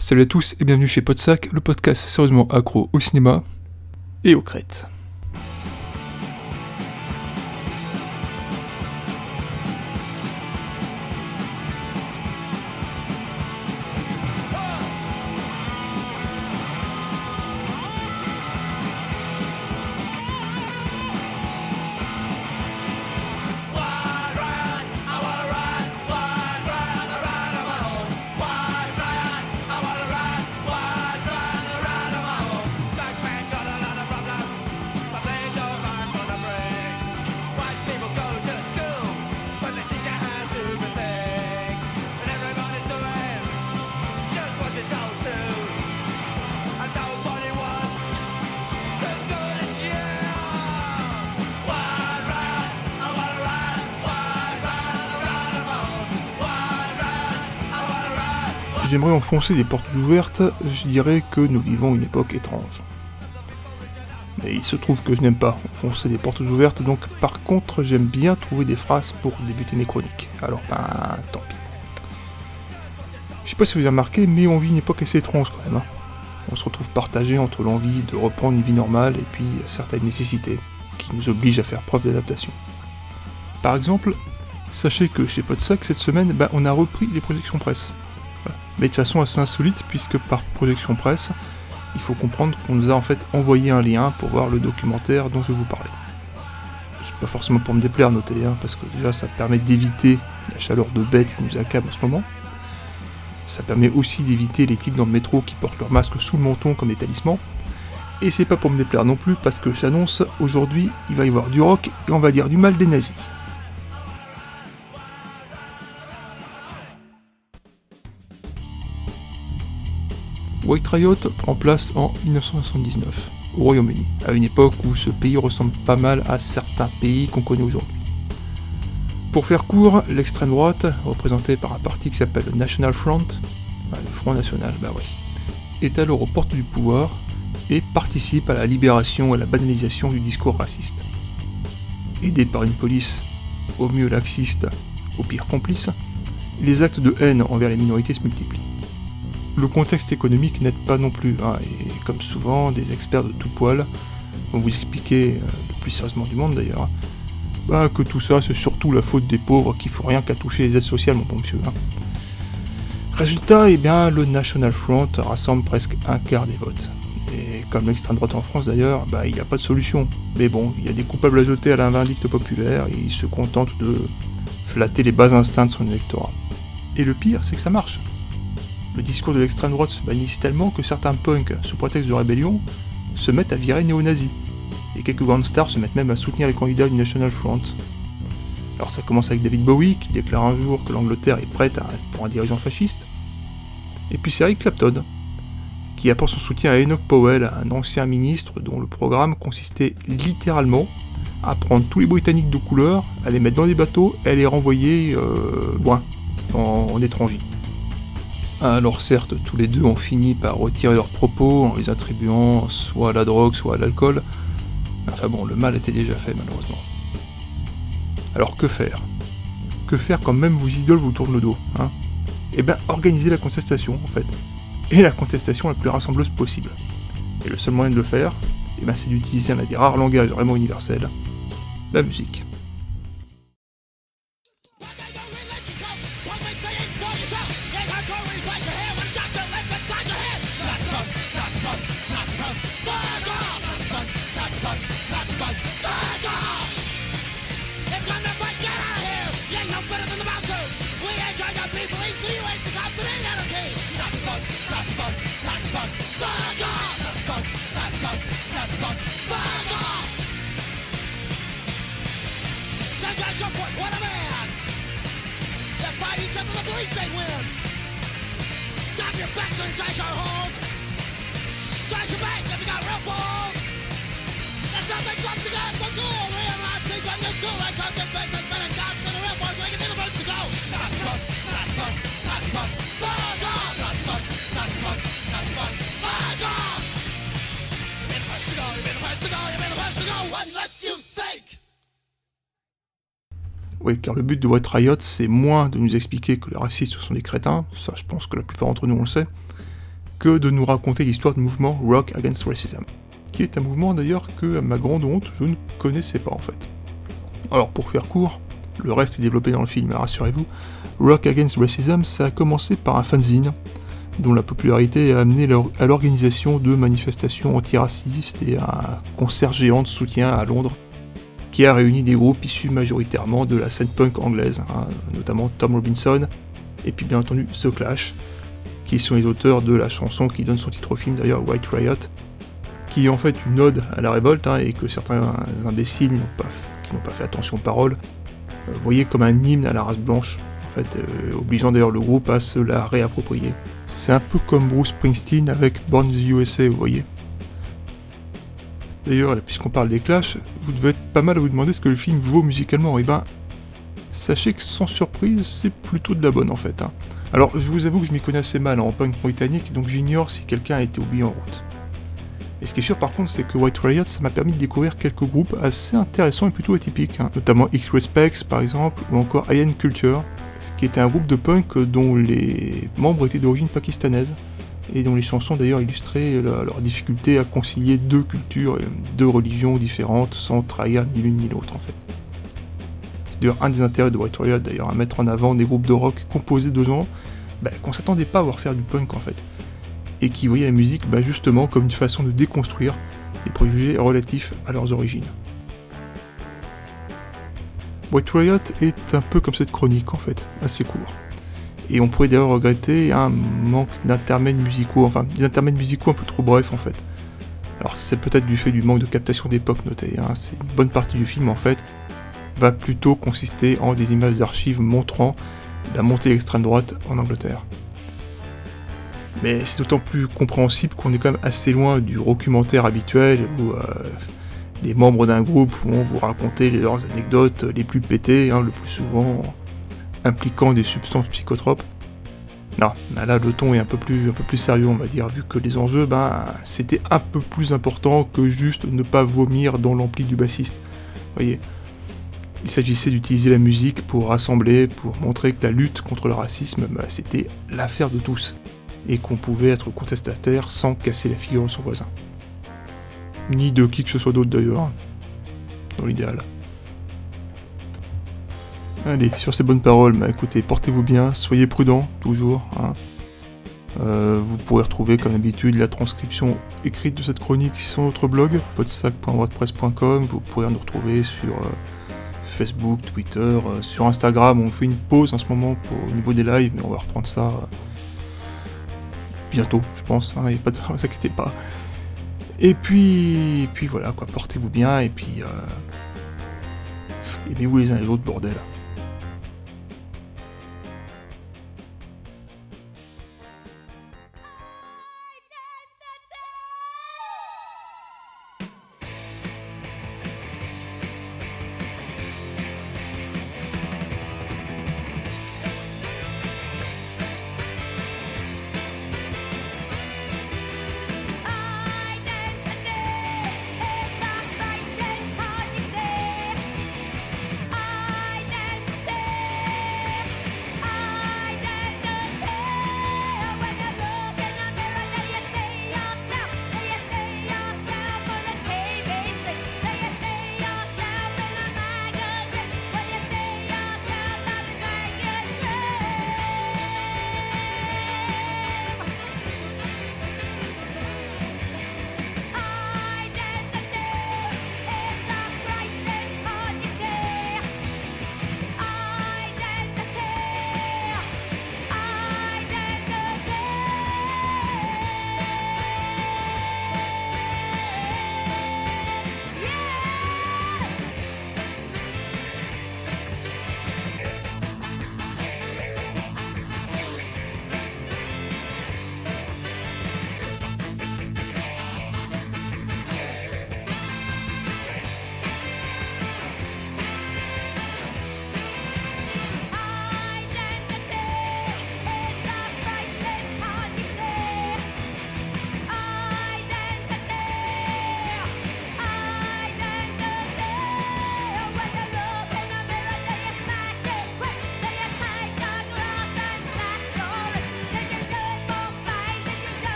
Salut à tous et bienvenue chez Podsac, le podcast sérieusement accro au cinéma et aux crêtes. J'aimerais enfoncer des portes ouvertes, je dirais que nous vivons une époque étrange. Mais il se trouve que je n'aime pas enfoncer des portes ouvertes, donc par contre j'aime bien trouver des phrases pour débuter mes chroniques. Alors ben tant pis. Je sais pas si vous avez remarqué, mais on vit une époque assez étrange quand même. Hein. On se retrouve partagé entre l'envie de reprendre une vie normale et puis certaines nécessités qui nous obligent à faire preuve d'adaptation. Par exemple, sachez que chez Podsac cette semaine, ben, on a repris les projections presse mais de façon assez insolite puisque par projection presse, il faut comprendre qu'on nous a en fait envoyé un lien pour voir le documentaire dont je vous parler. C'est pas forcément pour me déplaire, notez, hein, parce que déjà ça permet d'éviter la chaleur de bête qui nous accable en ce moment. Ça permet aussi d'éviter les types dans le métro qui portent leur masque sous le menton comme des talismans. Et c'est pas pour me déplaire non plus parce que j'annonce aujourd'hui il va y avoir du rock et on va dire du mal des nazis. White Riot prend place en 1979, au Royaume-Uni, à une époque où ce pays ressemble pas mal à certains pays qu'on connaît aujourd'hui. Pour faire court, l'extrême droite, représentée par un parti qui s'appelle le National Front, bah est alors aux portes du pouvoir et participe à la libération et à la banalisation du discours raciste. Aidé par une police au mieux laxiste, au pire complice, les actes de haine envers les minorités se multiplient le contexte économique n'aide pas non plus, hein, et comme souvent, des experts de tout poil vont vous expliquer, euh, le plus sérieusement du monde d'ailleurs, bah, que tout ça c'est surtout la faute des pauvres qui font rien qu'à toucher les aides sociales, mon bon monsieur. Hein. Résultat, eh bien, le National Front rassemble presque un quart des votes. Et comme l'extrême droite en France d'ailleurs, bah, il n'y a pas de solution. Mais bon, il y a des coupables à jeter à la vindicte populaire et il se contente de flatter les bas instincts de son électorat. Et le pire, c'est que ça marche. Le discours de l'extrême droite se bannisse tellement que certains punks, sous prétexte de rébellion, se mettent à virer néo-nazis. Et quelques grandes stars se mettent même à soutenir les candidats du National Front. Alors ça commence avec David Bowie qui déclare un jour que l'Angleterre est prête pour un dirigeant fasciste. Et puis c'est Eric Clapton, qui apporte son soutien à Enoch Powell, un ancien ministre dont le programme consistait littéralement à prendre tous les Britanniques de couleur, à les mettre dans des bateaux et à les renvoyer euh, loin, en étranger. Alors certes, tous les deux ont fini par retirer leurs propos en les attribuant soit à la drogue, soit à l'alcool. Enfin bon, le mal était déjà fait malheureusement. Alors que faire? Que faire quand même vos idoles vous tournent le dos hein? Eh bien, organiser la contestation en fait. Et la contestation la plus rassembleuse possible. Et le seul moyen de le faire, eh ben, c'est d'utiliser un des rares langages vraiment universels, la musique. precinct wins. Stop your backs and trash our holes. Trash your bank if you got real balls. There's nothing left to get the goal. Realize these are new school and conscious business. Car le but de White Riot, c'est moins de nous expliquer que les racistes sont des crétins, ça je pense que la plupart d'entre nous on le sait, que de nous raconter l'histoire du mouvement Rock Against Racism, qui est un mouvement d'ailleurs que, à ma grande honte, je ne connaissais pas en fait. Alors pour faire court, le reste est développé dans le film, rassurez-vous, Rock Against Racism, ça a commencé par un fanzine dont la popularité a amené à l'organisation de manifestations antiracistes et un concert géant de soutien à Londres qui a réuni des groupes issus majoritairement de la scène punk anglaise, hein, notamment Tom Robinson, et puis bien entendu The Clash, qui sont les auteurs de la chanson qui donne son titre au film d'ailleurs, White Riot, qui est en fait une ode à la révolte, hein, et que certains imbéciles pas, qui n'ont pas fait attention aux paroles, euh, voyaient comme un hymne à la race blanche, en fait, euh, obligeant d'ailleurs le groupe à se la réapproprier. C'est un peu comme Bruce Springsteen avec Born the USA, vous voyez. D'ailleurs, puisqu'on parle des Clash, vous devez être pas mal à vous demander ce que le film vaut musicalement. Et eh ben, sachez que sans surprise, c'est plutôt de la bonne en fait. Hein. Alors, je vous avoue que je m'y connais assez mal en punk britannique, donc j'ignore si quelqu'un a été oublié en route. Et ce qui est sûr par contre, c'est que White Riot, ça m'a permis de découvrir quelques groupes assez intéressants et plutôt atypiques, hein. notamment X-Respects par exemple, ou encore Iron Culture, qui était un groupe de punk dont les membres étaient d'origine pakistanaise, et dont les chansons d'ailleurs illustraient leur difficulté à concilier deux cultures et deux religions différentes sans trahir ni l'une ni l'autre en fait. C'est d'ailleurs un des intérêts de White Riot d'ailleurs à mettre en avant des groupes de rock composés de gens bah, qu'on s'attendait pas à voir faire du punk en fait, et qui voyaient la musique bah, justement comme une façon de déconstruire les préjugés relatifs à leurs origines. White Riot est un peu comme cette chronique en fait, assez court. Et on pourrait d'ailleurs regretter un manque d'intermèdes musicaux, enfin des intermèdes musicaux un peu trop brefs en fait. Alors c'est peut-être du fait du manque de captation d'époque noté, hein. c'est une bonne partie du film en fait, va plutôt consister en des images d'archives montrant la montée extrême droite en Angleterre. Mais c'est d'autant plus compréhensible qu'on est quand même assez loin du documentaire habituel où euh, des membres d'un groupe vont vous raconter leurs anecdotes les plus pétées, hein, le plus souvent impliquant des substances psychotropes. Non, là le ton est un peu plus, un peu plus sérieux on va dire, vu que les enjeux, ben, c'était un peu plus important que juste ne pas vomir dans l'ampli du bassiste. Voyez, il s'agissait d'utiliser la musique pour rassembler, pour montrer que la lutte contre le racisme, ben, c'était l'affaire de tous, et qu'on pouvait être contestataire sans casser la figure de son voisin. Ni de qui que ce soit d'autre d'ailleurs, dans l'idéal. Allez, sur ces bonnes paroles, bah écoutez, portez-vous bien, soyez prudents, toujours. Hein. Euh, vous pourrez retrouver comme d'habitude la transcription écrite de cette chronique sur notre blog, podsac.wordpress.com. Vous pourrez nous retrouver sur euh, Facebook, Twitter, euh, sur Instagram. On fait une pause en ce moment au niveau des lives, mais on va reprendre ça bientôt, je pense. Hein, de, vous inquiétez pas. Et puis, puis voilà, quoi, portez-vous bien et puis aimez-vous les uns les autres, bordel.